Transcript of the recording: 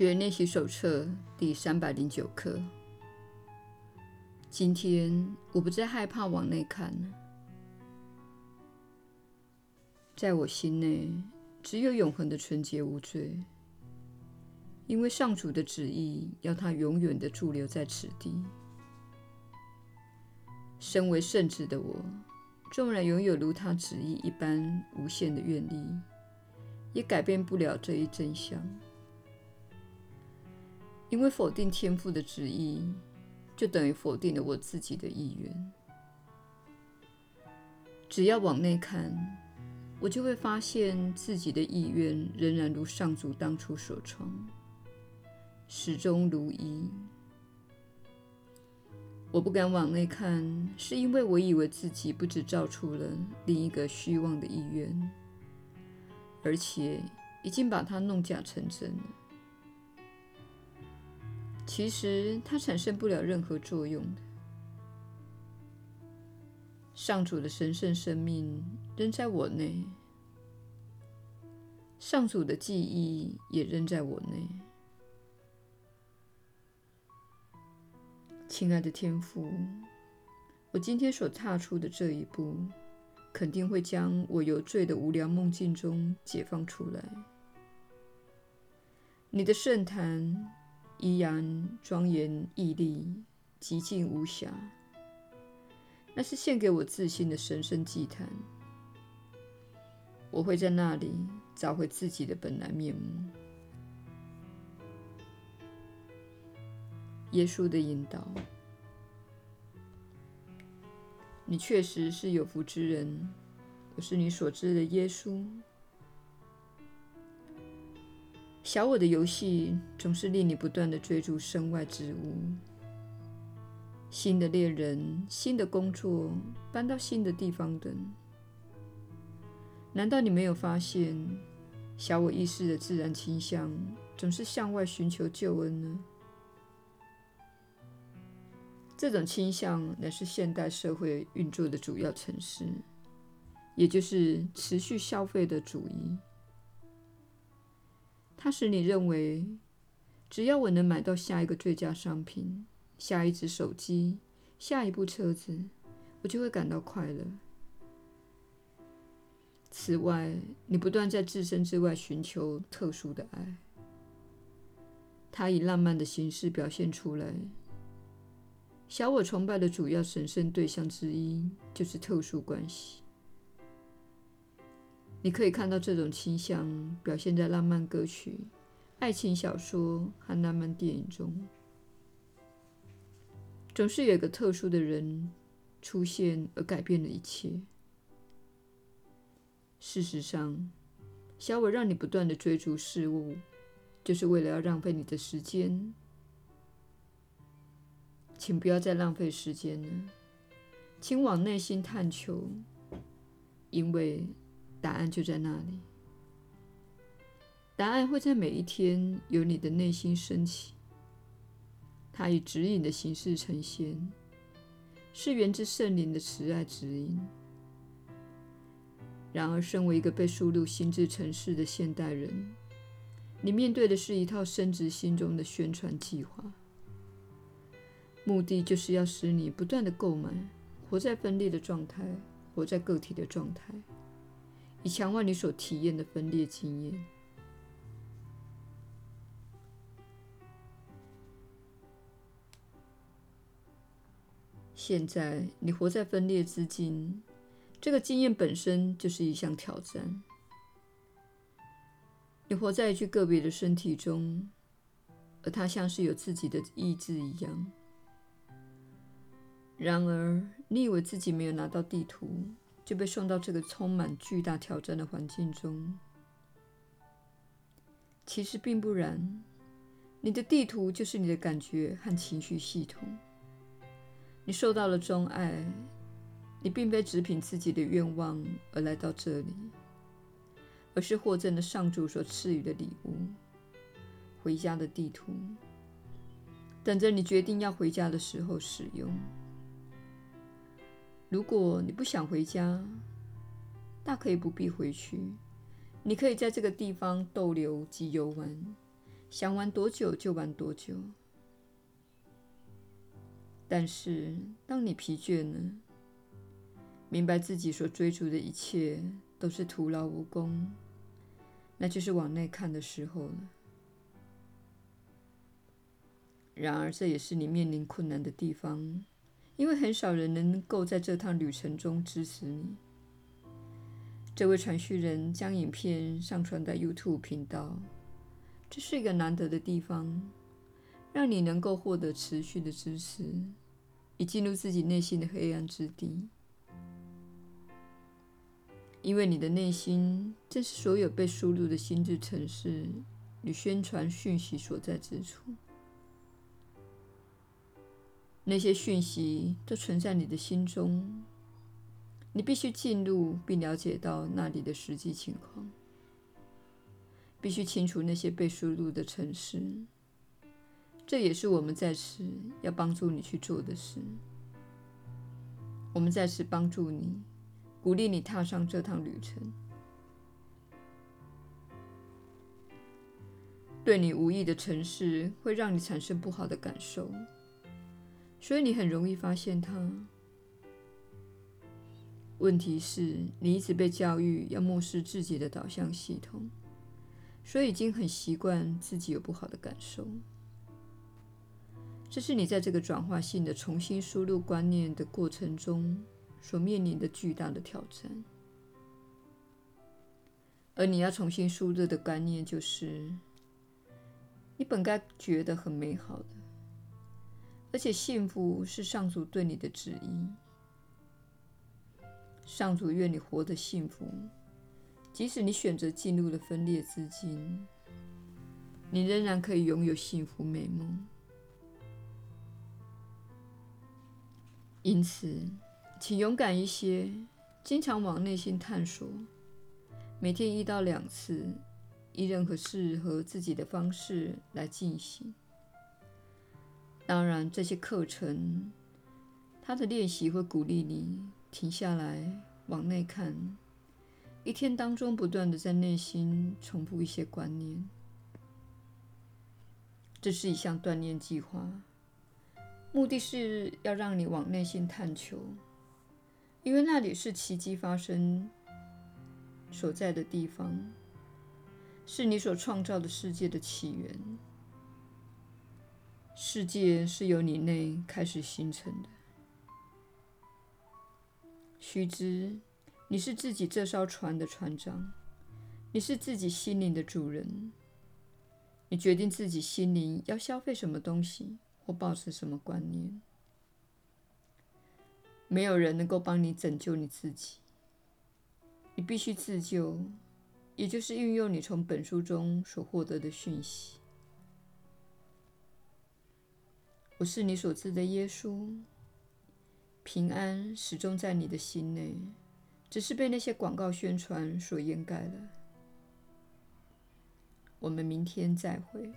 学练习手册第三百零九课。今天我不再害怕往内看，在我心内只有永恒的纯洁无罪，因为上主的旨意要他永远的驻留在此地。身为圣子的我，纵然拥有如他旨意一般无限的愿力，也改变不了这一真相。因为否定天父的旨意，就等于否定了我自己的意愿。只要往内看，我就会发现自己的意愿仍然如上主当初所创，始终如一。我不敢往内看，是因为我以为自己不只造出了另一个虚妄的意愿，而且已经把它弄假成真了。其实它产生不了任何作用的。上主的神圣生命仍在我内，上主的记忆也仍在我内。亲爱的天父，我今天所踏出的这一步，肯定会将我由罪的无聊梦境中解放出来。你的圣坛。依然庄严屹立，极尽无瑕。那是献给我自信的神圣祭坛。我会在那里找回自己的本来面目。耶稣的引导，你确实是有福之人。我是你所知的耶稣。小我的游戏总是令你不断的追逐身外之物，新的恋人、新的工作、搬到新的地方等。难道你没有发现，小我意识的自然倾向总是向外寻求救恩呢？这种倾向乃是现代社会运作的主要程式，也就是持续消费的主义。它使你认为，只要我能买到下一个最佳商品、下一只手机、下一部车子，我就会感到快乐。此外，你不断在自身之外寻求特殊的爱，它以浪漫的形式表现出来。小我崇拜的主要神圣对象之一就是特殊关系。你可以看到这种倾向表现在浪漫歌曲、爱情小说和浪漫电影中。总是有一个特殊的人出现而改变了一切。事实上，小我让你不断地追逐事物，就是为了要浪费你的时间。请不要再浪费时间了，请往内心探求，因为。答案就在那里。答案会在每一天由你的内心升起，它以指引的形式呈现，是源自圣灵的慈爱指引。然而，身为一个被输入心智城市的现代人，你面对的是一套深植心中的宣传计划，目的就是要使你不断地购买，活在分裂的状态，活在个体的状态。以强化你所体验的分裂经验。现在你活在分裂之境，这个经验本身就是一项挑战。你活在一具个别的身体中，而它像是有自己的意志一样。然而，你以为自己没有拿到地图。就被送到这个充满巨大挑战的环境中。其实并不然，你的地图就是你的感觉和情绪系统。你受到了钟爱，你并非只凭自己的愿望而来到这里，而是获赠了上主所赐予的礼物——回家的地图，等着你决定要回家的时候使用。如果你不想回家，大可以不必回去。你可以在这个地方逗留及游玩，想玩多久就玩多久。但是，当你疲倦了，明白自己所追逐的一切都是徒劳无功，那就是往内看的时候了。然而，这也是你面临困难的地方，因为很少人能够在这趟旅程中支持你。这位传讯人将影片上传到 YouTube 频道，这是一个难得的地方，让你能够获得持续的支持，以进入自己内心的黑暗之地。因为你的内心正是所有被输入的心智城市与宣传讯息所在之处。那些讯息都存在你的心中，你必须进入并了解到那里的实际情况，必须清除那些被输入的城市。这也是我们在此要帮助你去做的事。我们在此帮助你。鼓励你踏上这趟旅程。对你无益的城市会让你产生不好的感受，所以你很容易发现它。问题是你一直被教育要漠视自己的导向系统，所以已经很习惯自己有不好的感受。这是你在这个转化性的重新输入观念的过程中。所面临的巨大的挑战，而你要重新输入的观念就是：你本该觉得很美好的，而且幸福是上主对你的旨意。上主愿你活得幸福，即使你选择进入了分裂之境，你仍然可以拥有幸福美梦。因此。请勇敢一些，经常往内心探索，每天一到两次，以任何适合自己的方式来进行。当然，这些课程，它的练习会鼓励你停下来往内看，一天当中不断地在内心重复一些观念。这是一项锻炼计划，目的是要让你往内心探求。因为那里是奇迹发生所在的地方，是你所创造的世界的起源。世界是由你内开始形成的。须知，你是自己这艘船的船长，你是自己心灵的主人。你决定自己心灵要消费什么东西，或保持什么观念。没有人能够帮你拯救你自己，你必须自救，也就是运用你从本书中所获得的讯息。我是你所知的耶稣，平安始终在你的心内，只是被那些广告宣传所掩盖了。我们明天再会。